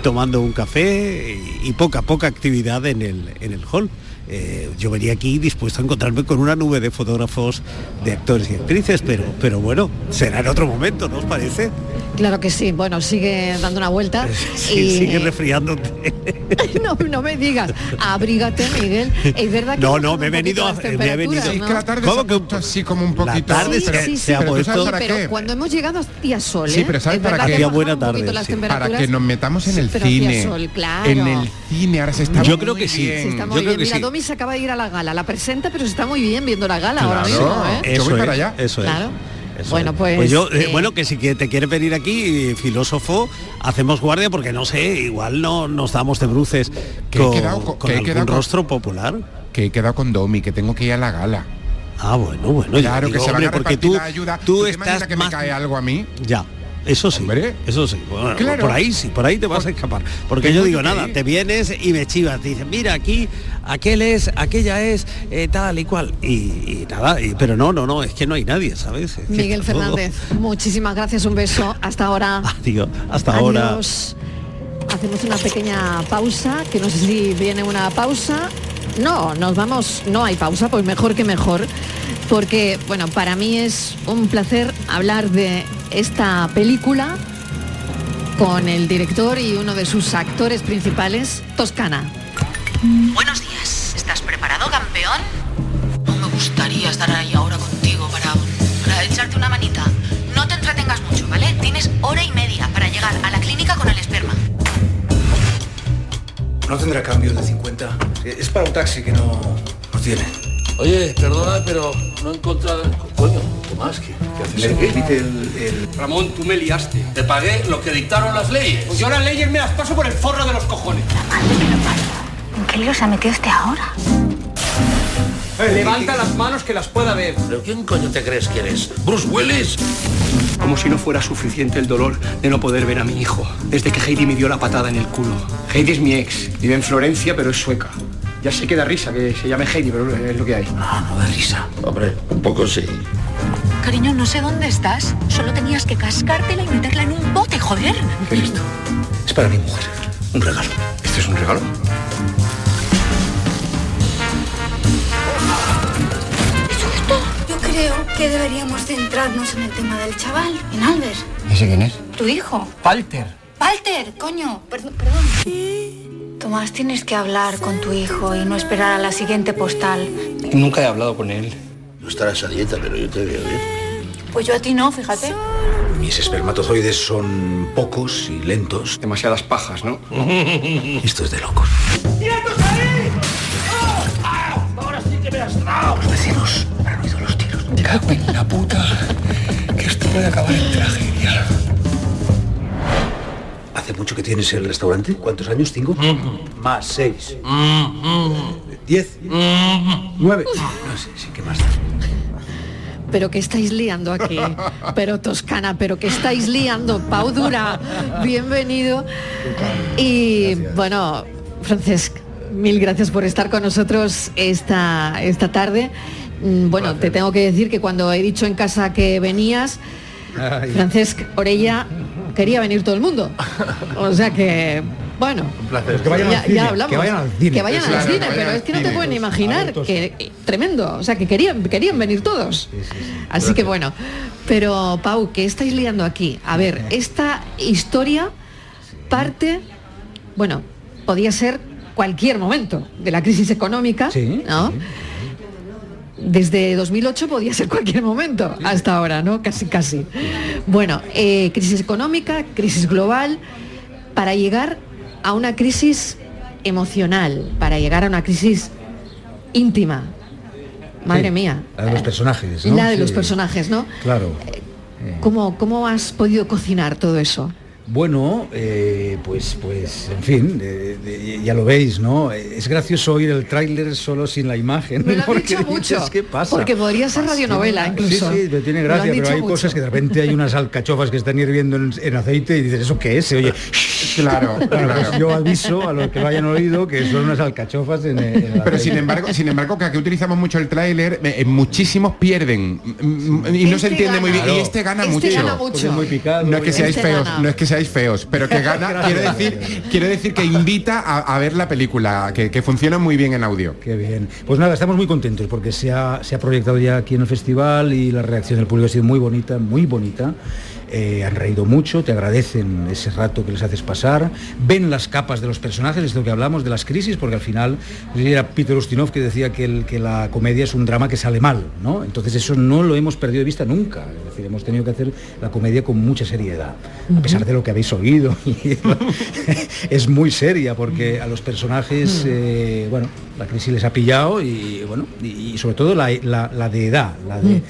tomando un café y, y poca, poca actividad en el, en el hall. Eh, yo venía aquí dispuesto a encontrarme con una nube de fotógrafos, de actores y actrices, pero, pero bueno, será en otro momento, ¿no os parece? Claro que sí. Bueno, sigue dando una vuelta. <laughs> Sí, y... sigue resfriándote. <laughs> no, no me digas. Abrígate, Miguel. Es verdad que No, no, me he venido a- me he venido- Sí, es ¿no? que la tarde ¿Cómo se así como un poquito. tarde Sí, se- sí, se ha sí, pero cuando hemos llegado hacía sol, Sí, ¿eh? pero ¿sabes Es para qué? buena tarde, sí. Para que nos metamos en el cine. sol, claro. En el cine, ahora se está Yo creo que sí. bien. Sí, está Yo creo que Mira, sí. Se acaba de ir a la gala. La presenta, pero se está muy bien viendo la gala ahora mismo, ¿eh? Yo voy es, para allá. Eso es. Claro. Eso Bueno, es. pues, yo, eh, eh, bueno, que si que te quieres venir aquí, filósofo, hacemos guardia porque no sé, igual no nos damos de bruces Que he con, quedado con- con que he algún con- rostro popular. Que he quedado con Domi, que tengo que ir a la gala. Ah, bueno, bueno, Claro, digo, que se van hombre, a porque repartir tú, la ayuda. tú imaginas estás que más... me cae algo a mí? Ya, eso sí, Hombre. eso sí. Bueno, Claro. por ahí sí, por ahí te vas a escapar. Porque yo digo nada, te vienes y me chivas, te dicen, mira aquí, aquel es, aquella es, eh, tal y cual. Y, y nada, y- pero no, no, no, es que no hay nadie, ¿sabes? Es Miguel todo- Fernández, muchísimas gracias, un beso. Hasta ahora. <laughs> Digo, hasta ahora. Hacemos una pequeña pausa, que no sé si viene una pausa. No, nos vamos, no hay pausa, pues mejor que mejor, porque, bueno, para mí es un placer hablar de esta película con el director y uno de sus actores principales, Toscana. Buenos días. ¿Estás preparado, campeón? No me gustaría estar ahí ahora contigo para, para echarte una manita. No te entretengas mucho, ¿vale? Tienes hora y media para llegar a la clínica con el esperma. No tendrá cambio de 50. Es para un taxi que no, no tiene. Oye, perdona, pero no he encontrado... Coño, Tomás, ¿qué, qué haces el, el- Ramón, tú me liaste. Te pagué lo que dictaron las leyes. Pues yo las leyes me las paso por el forro de los cojones. ¿En qué lío se ha metido este ahora? Eh, levanta las manos que las pueda ver. ¿Pero quién coño te crees que eres? ¿Bruce Willis? Como si no fuera suficiente el dolor de no poder ver a mi hijo, desde que Heidi me dio la patada en el culo. Heidi es mi ex, vive en Florencia, pero es sueca. Ya sé que da risa que se llame Heidi, pero es lo que hay. No, no da risa. Hombre, un poco sí. Cariño, no sé dónde estás. Solo tenías que cascártela y meterla en un bote, joder. ¿Qué es esto? Es para mi mujer. Un regalo. ¿Este es un regalo? Yo creo que deberíamos centrarnos en el tema del chaval, en Albert. ¿Ese quién es? Tu hijo. Walter. Walter, coño. Perdón, perdón. Tomás, tienes que hablar con tu hijo y no esperar a la siguiente postal. Nunca he hablado con él. No estarás a dieta, pero yo te veo bien. Pues yo a ti no, fíjate. Mis espermatozoides son pocos y lentos. Demasiadas pajas, ¿no? <laughs> Esto es de locos. Ahora sí que me has dado. Los vecinos habrán oído los tiros. Cago en la puta. Que esto puede acabar en tragedia. ¿Hace mucho que tienes el restaurante? ¿Cuántos años? ¿Cinco? Más seis. ¿Diez? ¿Nueve? No sé, sí, ¿qué más da? Pero que estáis liando aquí. Pero Toscana, pero que estáis liando. Pau Dura, bienvenido. Y bueno, Francesc, mil gracias por estar con nosotros esta, esta tarde. Mm, Bueno, te tengo que decir que cuando he dicho en casa que venías, Francesc Orella quería venir todo el mundo. O sea que, bueno, que vayan al ya, cine, ya hablamos. que vayan al cine. Que vayan al Claro, cine, que vayan pero al es que no te cine. pueden imaginar Adultos. que tremendo, o sea que querían querían venir todos. Así que bueno, pero Pau, ¿qué estáis liando aquí? A ver, esta historia parte, bueno, podía ser cualquier momento de la crisis económica, ¿no? Desde 2008 podía ser cualquier momento, hasta ahora, ¿no? Casi, casi. Bueno, eh, crisis económica, crisis global, para llegar a una crisis emocional, para llegar a una crisis íntima. Madre Sí, mía. La de los personajes, ¿no? La de los personajes, ¿no? Claro. ¿Cómo, ¿Cómo has podido cocinar todo eso? Bueno, eh, pues, pues, en fin, de- ya lo veis, ¿no? Es gracioso oír el tráiler solo sin la imagen. Me lo porque dicho mucho, dices, ¿qué pasa? porque podría ser radionovela incluso. Sí, sí, tiene gracia, pero hay mucho. cosas que de repente hay unas alcachofas que están hirviendo en, en aceite y dices, ¿eso qué es? Se oye, <laughs> Claro, Bueno, claro. pues yo aviso a los que lo hayan oído que son unas alcachofas en, Pero sin embargo, sin embargo, que aquí utilizamos mucho el tráiler, eh, muchísimos pierden y no se Este entiende muy bien. Y este gana Este mucho. gana mucho. Porque es muy picado. No es que seáis Este feos, gana. no es que seáis feos, pero que gana, <laughs> quiero decir, quiero decir que invita a, a ver la película, que, que funciona muy bien en audio. Qué bien. Pues nada, estamos muy contentos porque se ha, se ha proyectado ya aquí en el festival y la reacción del público ha sido muy bonita, muy bonita. Eh, han reído mucho, te agradecen ese rato que les haces pasar, ven las capas de los personajes, es de lo que hablamos de las crisis, porque al final era Peter Ustinov que decía que, el- que la comedia es un drama que sale mal, ¿no? Entonces eso no lo hemos perdido de vista nunca, es decir, hemos tenido que hacer la comedia con mucha seriedad, a pesar de lo que habéis oído. <laughs> es muy seria porque a los personajes, eh, bueno, la crisis les ha pillado y bueno, y, sobre todo la, la- la de edad, la de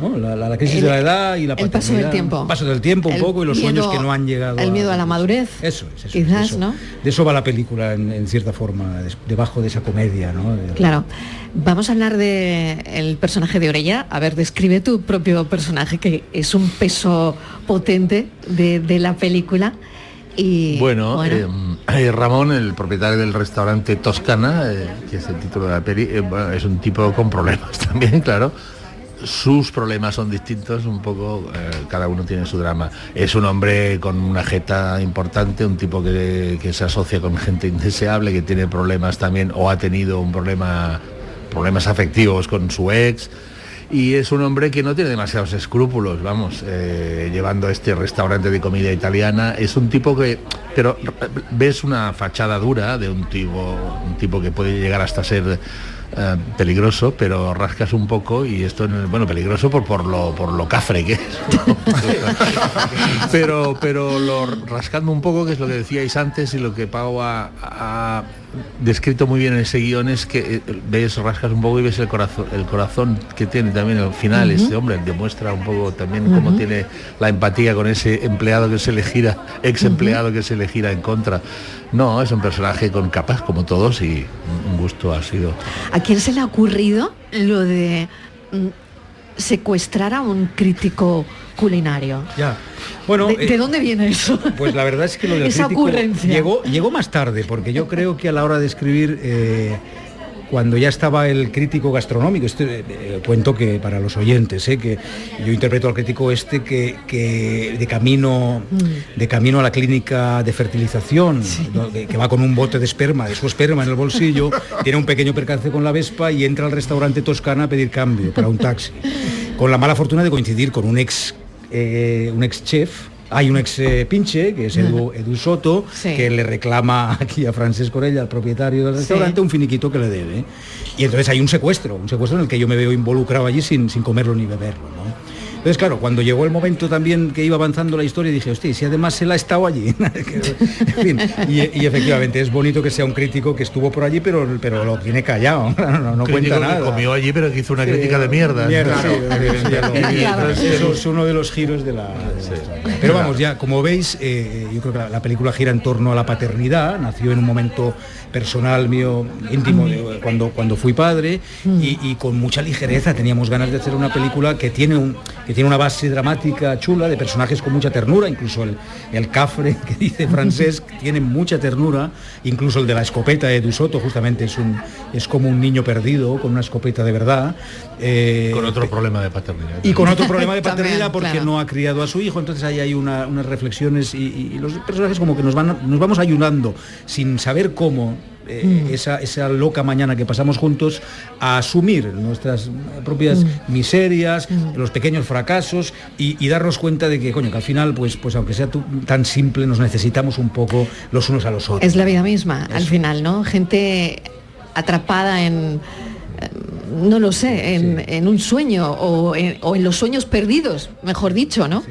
¿no? la, la- la crisis El- de la edad y la el paso del tiempo. paso del tiempo un El poco y los sueños que no han llegado. El miedo a la madurez. Eso es, eso es, Quizás, eso. ¿no? De eso va la película en, en cierta forma, debajo de esa comedia, ¿no? De- Claro. Vamos a hablar de el personaje de Orella. A ver, describe tu propio personaje, que es un peso potente de, de la película. Y Bueno, eh, eh, Ramón, el propietario del restaurante Toscana, eh, que es el título de la peli, eh, bueno, es un tipo con problemas <laughs> también, claro. Sus problemas son distintos, un poco, eh, cada uno tiene su drama. Es un hombre con una jeta importante, un tipo que, que se asocia con gente indeseable, que tiene problemas también, o ha tenido un problema, problemas afectivos con su ex. Y es un hombre que no tiene demasiados escrúpulos, vamos, eh, llevando este restaurante de comida italiana. Es un tipo que, pero ves una fachada dura de un tipo, un tipo que puede llegar hasta ser eh, peligroso, pero rascas un poco y esto, no es- bueno, peligroso por, por, lo, por lo cafre que es. <laughs> pero, pero lo rascando un poco, que es lo que decíais antes y lo que Pau ha descrito muy bien en ese guion, es que eh, ves, rascas un poco y ves el corazón, el corazón que tiene también al final Ujú. este hombre, demuestra un poco también cómo Ujú. tiene la empatía con ese empleado que se le gira, ex empleado que se le gira en contra. No, es un personaje con capas como todos y un gusto ha sido. ¿A quién se le ha ocurrido lo de mm, secuestrar a un crítico culinario. Ya. Bueno, ¿De, eh, de dónde viene eso? Pues la verdad es que lo del <laughs> Esa crítico ocurrencia. llegó, llegó más tarde, porque yo creo que a la hora de escribir, eh, cuando ya estaba el crítico gastronómico, esto eh, cuento que para los oyentes, eh, que yo interpreto al crítico este que, que de camino de camino a la clínica de fertilización, ¿no? que, que va con un bote de esperma, de su esperma en el bolsillo, tiene un pequeño percance con la Vespa y entra al restaurante Toscana a pedir cambio para un taxi. Con la mala fortuna de coincidir con un ex eh, un ex chef. Hay un ex eh, pinche, que es Edu, Edu Soto, Sí. que le reclama <laughs> aquí a Francesc Corella, al propietario del restaurante, un finiquito que le debe. Y entonces hay un secuestro, un secuestro en el que yo me veo involucrado allí sin, sin comerlo ni beberlo. ¿no? Entonces, claro, cuando llegó el momento también que iba avanzando la historia, dije, hostia, si además él ha estado allí. <laughs> en fin, y, y efectivamente es bonito que sea un crítico que estuvo por allí, pero, pero lo tiene callado, <laughs> no, no, no Crítico cuenta que nada. comió allí, pero que hizo una crítica de mierda. mierda, <laughs> Claro. sí, eso es uno de los giros de la... la. Pero vamos, ya, como veis, eh, yo creo que la, la película gira en torno a la paternidad, nació en un momento personal mío, íntimo, de- cuando, cuando fui padre, y, y con mucha ligereza teníamos ganas de hacer una película que tiene, un, que tiene una base dramática chula, de personajes con mucha ternura, incluso el, el cafre <laughs> que dice Francesc <laughs> tiene mucha ternura, incluso el de la escopeta de Dusoto, justamente es, un, es como un niño perdido con una escopeta de verdad. Eh, Con otro problema de paternidad. y con otro problema de También, paternidad porque claro. no ha criado a su hijo, entonces ahí hay una- unas reflexiones y, y- y los personajes como que nos van nos vamos ayudando sin saber cómo eh, Mm. esa, esa loca mañana que pasamos juntos a asumir nuestras propias Mm. miserias, los pequeños fracasos y, y darnos cuenta de que coño que al final pues pues aunque sea tan simple nos necesitamos un poco los unos a los otros. Es la vida misma, al final, ¿no? Gente atrapada en, eh, no lo sé, en, en un sueño o en, o en los sueños perdidos, mejor dicho, ¿no?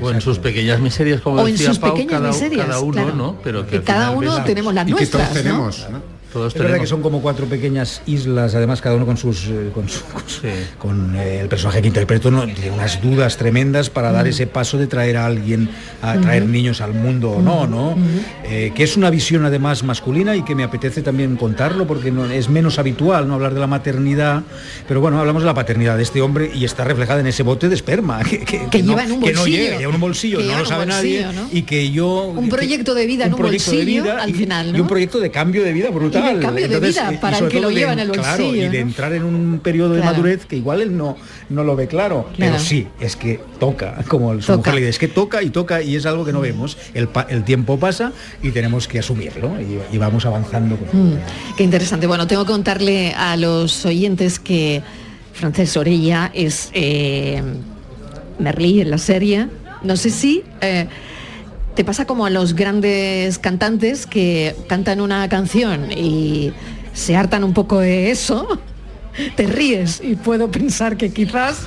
O en sus pequeñas miserias, como O en decía sus Pau, pequeñas cada, miserias, cada uno, claro. ¿no? Pero Que cada uno ves- tenemos las Y que todos nuestras, ¿no? tenemos, ¿no? Todos Es verdad que son como cuatro pequeñas islas, además cada uno con sus eh, con, su- con su- con, eh, el personaje que interpreto no tiene unas dudas tremendas para dar ese paso de traer a alguien a traer niños al mundo o no, ¿no? Eh, que es una visión además masculina y que me apetece también contarlo porque no, es menos habitual no hablar de la maternidad, pero bueno, hablamos de la paternidad de este hombre y está reflejada en ese bote de esperma <laughs> que, que- que lleva no, en un que no bolsillo. llega, lleva en un bolsillo, Que no lo un sabe nadie y que yo Un proyecto de vida en un proyecto de vida al y- final, y un proyecto de cambio de vida brutal. De cambio de vida y para el que lo todo de- lleva en el Claro, bolsillo, y de entrar en un periodo de madurez que igual él no, no lo ve claro. Pero sí, es que toca, como su Toca. mujer le dice, es que toca y toca y es algo que no vemos. El, el tiempo pasa y tenemos que asumirlo y, y vamos avanzando. con- Mm, qué interesante. Bueno, tengo que contarle a los oyentes que Frances Orella es eh, Merlí en la serie. No sé si eh, te pasa como a los grandes cantantes que cantan una canción y se hartan un poco de eso. <laughs> Te ríes y puedo pensar que quizás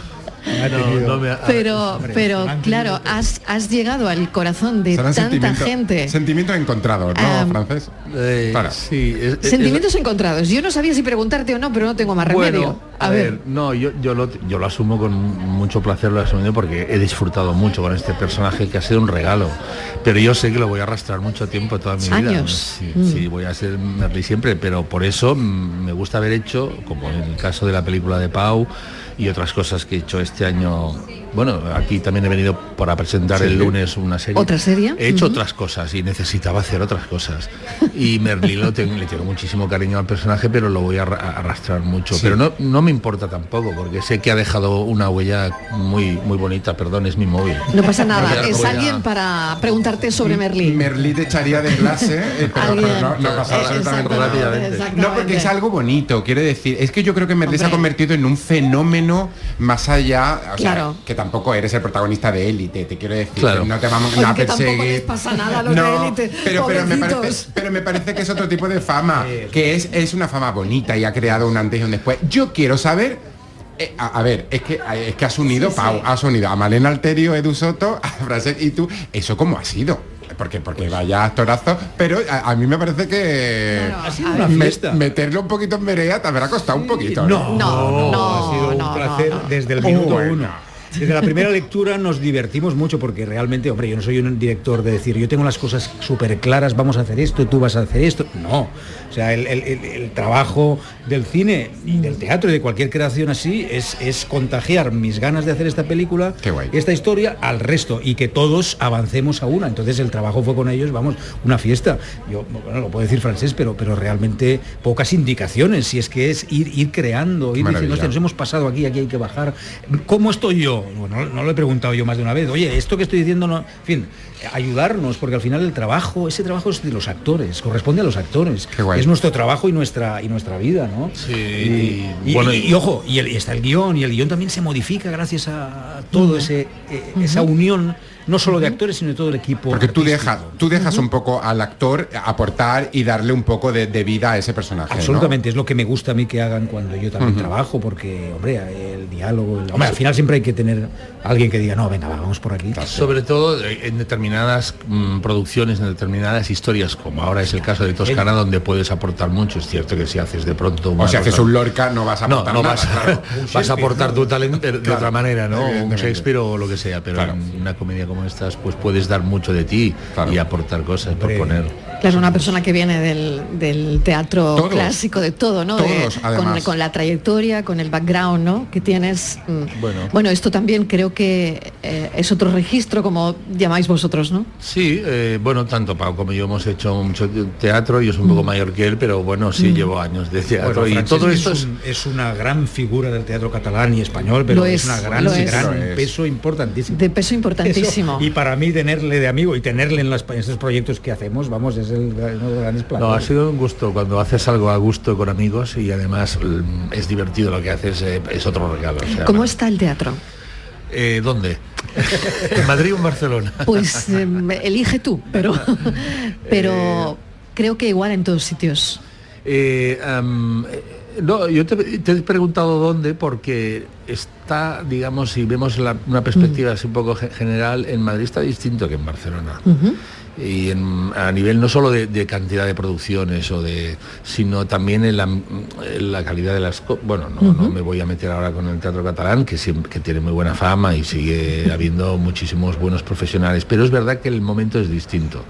No, no me ha- pero, pero claro, has, has llegado al corazón de tanta gente. Sentimientos encontrados, ¿no, Ah, francés? Eh, sí, es- es- Sentimientos encontrados. Yo no sabía si preguntarte o no, pero no tengo más remedio. A, ver. no, yo, yo, lo, yo lo asumo con mucho placer, lo asumo porque he disfrutado mucho con este personaje que ha sido un regalo. Pero yo sé que lo voy a arrastrar mucho tiempo, toda mi vida. Años. Sí, Mm. sí, voy a ser Merlí siempre, pero por eso mm, me gusta haber hecho, como en el caso de la película de Pau y otras cosas que he hecho este año. Bueno, aquí también he venido para presentar Sí. el lunes una serie. ¿Otra serie? He hecho Ujú. otras cosas y necesitaba hacer otras cosas. Y Merlí lo tengo, le tengo muchísimo cariño al personaje, pero lo voy a arra- a arrastrar mucho. Sí. Pero no, no me importa tampoco, porque sé que ha dejado una huella muy, muy bonita. Perdón, es mi móvil. No pasa <laughs> nada. No, es alguien para preguntarte sobre Merlí. Merlí te echaría de clase, eh, pero, pero no, no pasa Eh, absolutamente nada. No, porque es algo bonito, quiero decir. Es que yo creo que Merlí se ha convertido en un fenómeno más allá, o sea, Claro. que tampoco eres el protagonista de élite, te quiero decir. Claro. que No te vamos a perseguir. les pasa nada a los No, de élite. pero, pero, me parece, pero me parece que es otro tipo de fama, que es, es una fama bonita y ha creado un antes y un después. Yo quiero saber eh, a, a ver, es que es que has unido, Pau, has unido a Malena Alterio, Edu Soto, a Francesc y tú. ¿Eso cómo ha sido? Porque, porque vaya actorazo, pero a, a mí me parece que Ha sido una me- fiesta. meterlo un poquito en Berea te habrá costado un poquito. No, No, no, ha sido un no, placer no, no. desde el minuto uno. Desde la primera lectura nos divertimos mucho porque realmente, hombre, yo no soy un director de decir, yo tengo las cosas súper claras, vamos a hacer esto, tú vas a hacer esto. No. O sea, el, el- el- el trabajo del cine y del teatro y de cualquier creación así es, es contagiar mis ganas de hacer esta película, esta historia, al resto y que todos avancemos a una. Entonces el trabajo fue con ellos, vamos, una fiesta. Yo, bueno, lo puedo decir francés, pero, pero realmente pocas indicaciones, si es que es ir, ir creando, ir diciendo, Maravilla. "Hostia, nos hemos pasado aquí, aquí hay que bajar. ¿Cómo estoy yo? Bueno, no lo he preguntado yo más de una vez. Oye, esto que estoy diciendo, no, en fin, ayudarnos, porque al final el trabajo, ese trabajo es de los actores, corresponde a los actores. guay. Es nuestro trabajo y nuestra y nuestra vida, ¿no? Sí, y, y- bueno, y- y ojo, y, el- y está el guion, y el guion también se modifica gracias a todo ese eh, esa unión, no solo de actores, sino de todo el equipo. Porque tú dejas, tú dejas un poco al actor aportar y darle un poco de, de vida a ese personaje. ¿no? Absolutamente, es lo que me gusta a mí que hagan cuando yo también trabajo, porque, hombre, el diálogo, el- hombre, al final siempre hay que tener alguien que diga, no, venga, va, vamos por aquí. Sobre todo eh, en determinadas mm, producciones, en determinadas historias, como ahora es el caso de Toscana, donde puedes aportar mucho. Es cierto que si haces de pronto... O si haces un Lorca no vas a No, aportar no nada, vas, claro. <laughs> vas a aportar tu talento de, Claro, otra manera, ¿no? Un. Shakespeare o lo que sea, pero en una comedia como estas, pues puedes dar mucho de ti y aportar cosas, proponer. Claro, una persona que viene del, del teatro Todos. clásico, de todo, ¿no? De- Todos, con, la trayectoria, con el background, ¿no? Que tienes. mm. Bueno. Bueno, esto también creo que eh, es otro registro, como llamáis vosotros, ¿no? Sí, eh, bueno, tanto Pau como yo hemos hecho mucho teatro, yo soy un poco mayor que él, pero bueno, sí Mm. llevo años de teatro Bueno, y todo es esto es... un- es una gran figura del teatro catalán y español, pero es, es, una gran, es. gran peso importantísimo. De peso importantísimo. Eso, y para mí tenerle de amigo y tenerle en, las- en estos proyectos que hacemos, vamos, es el, uno de los grandes platos. No, ha sido un gusto cuando haces algo a gusto con amigos y además mm, es divertido lo que haces, eh, es otro regalo. o sea, ¿Cómo está el teatro? eh, ¿Dónde? <laughs> ¿En Madrid o en Barcelona? Pues eh, elige tú, pero, <laughs> pero Eh. creo que igual en todos sitios. No, yo te, te he preguntado dónde porque está, digamos, si vemos la- una perspectiva así un poco ge- general, en Madrid está distinto que en Barcelona. Y en- a nivel no solo de, de cantidad de producciones o de sino también en la, en la calidad de las bueno no, no me voy a meter ahora con el teatro catalán que siempre que tiene muy buena fama y sigue <laughs> habiendo muchísimos buenos profesionales pero es verdad que el momento es distinto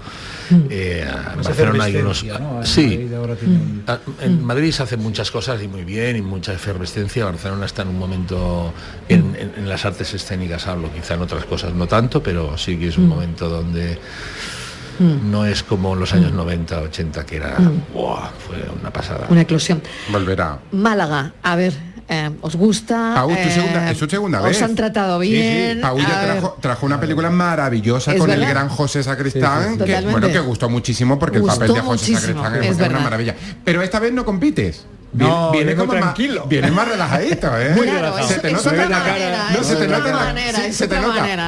Eh, a Más Barcelona hay unos ¿no? En sí Madrid ahora tiene un- Ah, En Madrid se hacen muchas cosas y muy bien y mucha efervescencia. Barcelona está en un momento en, en- en las artes escénicas hablo, quizá en otras cosas no tanto, pero sí que es un Mm. momento donde Mm. no es como en los años 90, 80 que era Mm. ¡buah! fue una pasada. Una eclosión. Volverá. Málaga, a ver, eh, ¿os gusta? Pau, tu Eh, segunda, es tu segunda ¿Os vez. han tratado Sí, sí. bien? Pau A ya trajo, trajo una película maravillosa con el gran José Sacristán, Sí, sí, sí. que Totalmente. bueno que gustó muchísimo porque Gustó el papel de José muchísimo, Sacristán es es, una maravilla. Pero esta vez no compites. Viene, No, viene vengo como tranquilo. Más, viene más relajadito, ¿eh? Muy Claro, relajado. Se te es nota otra en la manera, cara. No, es se te otra nota manera, es otra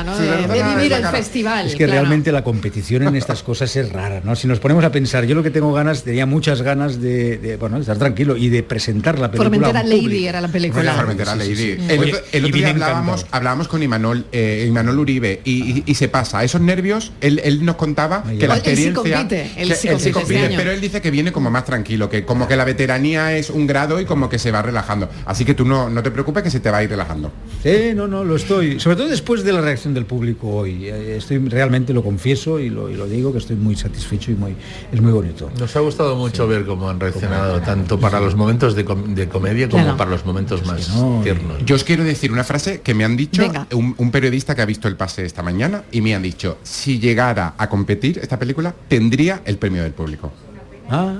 ¿no? De, vivir el festival. Es que claro. realmente la competición en estas cosas es rara, ¿no? Si nos ponemos a pensar, yo lo que tengo ganas, tenía muchas ganas de, de, bueno, estar tranquilo y de presentar la película. Formentera a Lady público. era la película. Formentera Sí, sí, Lady. sí. El, Oye, otro, el día hablábamos, hablábamos con Imanol, eh, Imanol Uribe y, y- y se pasa. Esos nervios, él, él nos contaba que la Él sí experiencia... compite, él sí compite este pero él dice que viene como más tranquilo, que como que la veteranía es un grado y como que se va relajando. Así que tú no, no te preocupes que se te va a ir relajando. Sí, no, no, lo estoy. Sobre todo después de la reacción del público hoy. Eh, Estoy realmente lo confieso y lo, y lo digo que estoy muy satisfecho y muy es muy bonito. Nos ha gustado mucho ver cómo han reaccionado tanto para los momentos de, com- de comedia como Claro. para los momentos más tiernos. Yo os quiero decir una frase que me han dicho un periodista que ha visto el pase esta mañana y me han dicho, si llegara a competir esta película, tendría el premio del público. Ah.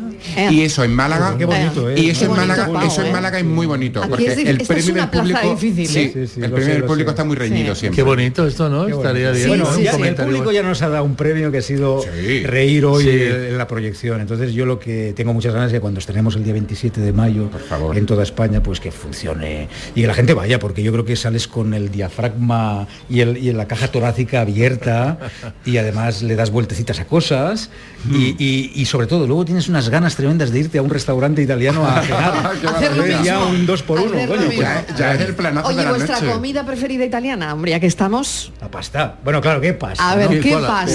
Y eso en Málaga, Qué bonito, ¿eh? y eso en Málaga, eso en. Málaga es muy bonito, porque es el premio del público, difícil, sí. Sí, sí, el premio sé, del público está muy reñido Sí. siempre. Qué bonito esto, ¿no? Estaría bien. El público ya nos ha dado un premio que ha sido Sí. reír hoy Sí. en la proyección. Entonces yo lo que tengo muchas ganas es que cuando estrenemos el día 27 de mayo en toda España, pues que funcione y que la gente vaya, porque yo creo que sales con el diafragma y, el, y la caja torácica abierta y además le das vueltecitas a cosas y, y- y sobre todo luego tienes tienes unas ganas tremendas de irte a un restaurante italiano a <laughs> cenar. Hacer ya un dos por uno, coño, pues, Ya es el planazo Oye, de la vuestra noche. comida preferida italiana, hombre, ya que estamos. La pasta. Bueno, claro, ¿qué pasta? A ver, ¿no? ¿qué pasta?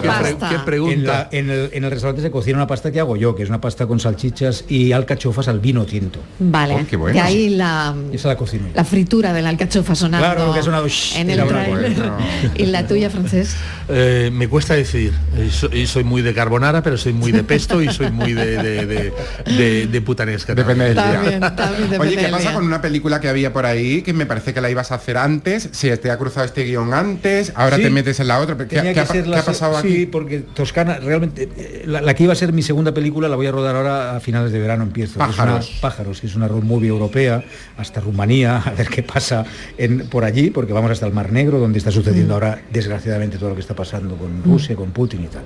¿Qué pasta? ¿qué pre- En, la- en el, en el restaurante se cocina una pasta que hago yo, que es una pasta con salchichas y alcachofas al vino tinto. Vale, Oh, qué bueno. que ahí la, Esa la cocino yo. la fritura de la alcachofa sonando Claro, que ha sonado, shh, en el una trailer. buena. <laughs> ¿Y la tuya, francés? Eh, me cuesta decidir. Eh, so- y soy muy de carbonara, pero soy muy de pesto y <laughs> soy muy de, de, de, de- de putanesca. Depende del día. También, también <laughs> depende Oye, ¿qué del pasa día. con una película que había por ahí que me parece que la ibas a hacer antes? Si te ha cruzado este guion antes, ahora Sí. te metes en la otra. ¿Qué, Tenía qué que ha, qué pasado sí, aquí? porque Toscana realmente eh, la, la que iba a ser mi segunda película la voy a rodar ahora a finales de verano empiezo. que es Pájaros. una- pájaros, que es una road movie europea hasta Rumanía, <laughs> a ver qué pasa en, por allí, porque vamos hasta el Mar Negro, donde está sucediendo ahora desgraciadamente todo lo que está pasando con Rusia, con Putin y tal.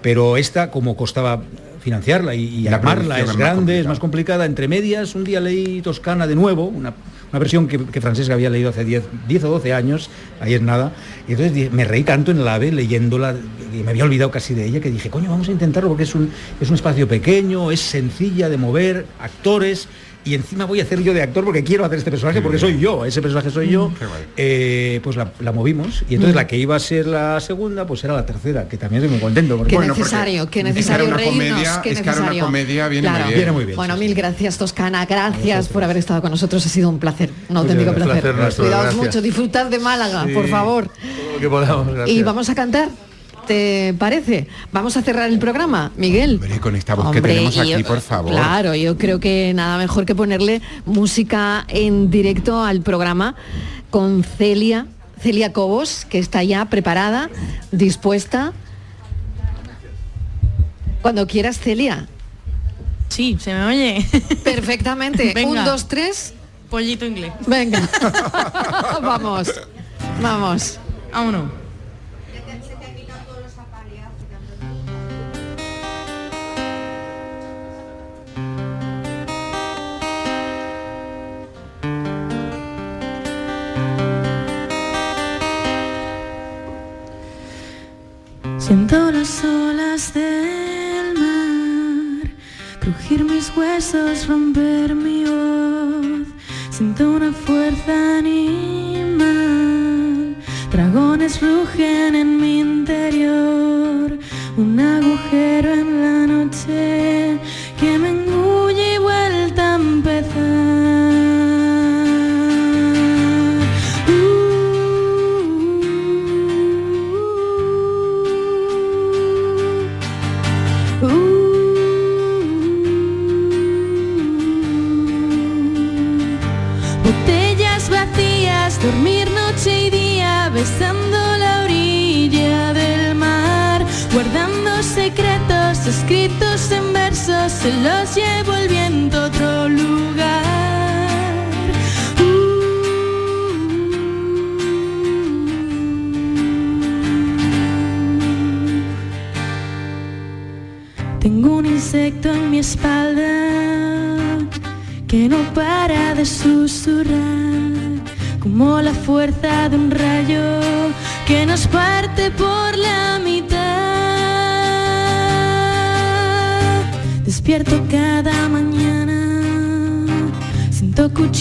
Pero esta, como costaba financiarla y, y La armarla, es es más grande, es más complicada. Entre medias, un día leí Toscana de nuevo, una, una versión que, que Francesca había leído hace 10, 10 o 12 años, ahí es nada. Y entonces me reí tanto en el AVE leyéndola, y me había olvidado casi de ella, que dije, coño, vamos a intentarlo porque es un, es un espacio pequeño, es sencilla de mover, actores. Y encima voy a hacer yo de actor porque quiero hacer este personaje, porque soy yo, ese personaje soy yo. Eh, pues la, la movimos. Y entonces Mm. la que iba a ser la segunda, pues era la tercera, que también estoy muy contento. porque- Qué necesario, qué necesario una reírnos, comedia- qué es que ahora una comedia viene muy bien. Viene muy bien, Bueno, mil gracias, Toscana. Gracias por haber estado con nosotros. Ha sido un placer, un auténtico placer. Placer Cuidaos mucho, disfrutad de Málaga, Sí. por favor. Todo lo que podamos, gracias. Y vamos a cantar. ¿Te parece? Vamos a cerrar el programa, Miguel. Hombre, con esta voz que tenemos aquí, yo- por favor. Claro, yo creo que nada mejor que ponerle música en directo al programa con Celia, Celia Cobos, que está ya preparada, dispuesta. Cuando quieras, Celia. Sí, se me oye. <laughs> Perfectamente. Venga. Un, dos, tres. Pollito inglés. Venga. <laughs> vamos. Vamos. Vámonos. Siento las olas del mar, crujir mis huesos, romper mi voz. Siento una fuerza animal, dragones rugen en mi interior. Un agujero en la noche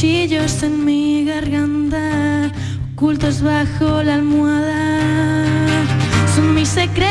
cuchillos en mi garganta, ocultos bajo la almohada. Son mi secreto,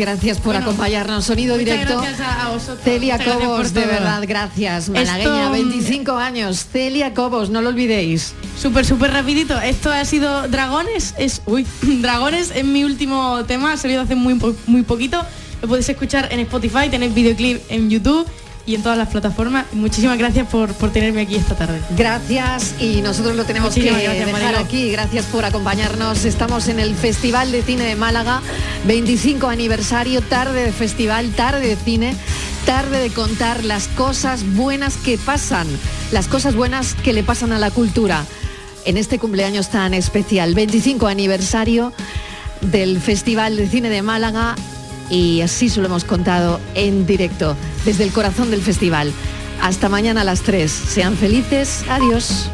gracias por acompañarnos. Sonido directo. gracias a- vosotros. Celia Muchas Cobos, de verdad, gracias. Malagueña, Esto- 25 años. Celia Cobos, no lo olvidéis. Súper, súper rapidito. Esto ha sido Dragones. Es, uy, <laughs> Dragones es mi último tema. Ha salido hace muy, muy poquito. Lo podéis escuchar en Spotify, tenéis videoclip en YouTube y en todas las plataformas. Muchísimas gracias por, por tenerme aquí esta tarde. Gracias y nosotros lo tenemos Muchísimas que gracias, dejar Marilo. aquí. Gracias por acompañarnos. Estamos en el Festival de Cine de Málaga, 25 aniversario, tarde de festival, tarde de cine, tarde de contar las cosas buenas que pasan, las cosas buenas que le pasan a la cultura. En este cumpleaños tan especial, 25 aniversario del Festival de Cine de Málaga y así se lo hemos contado en directo desde el corazón del festival. Hasta mañana a las 3. Sean felices. Adiós.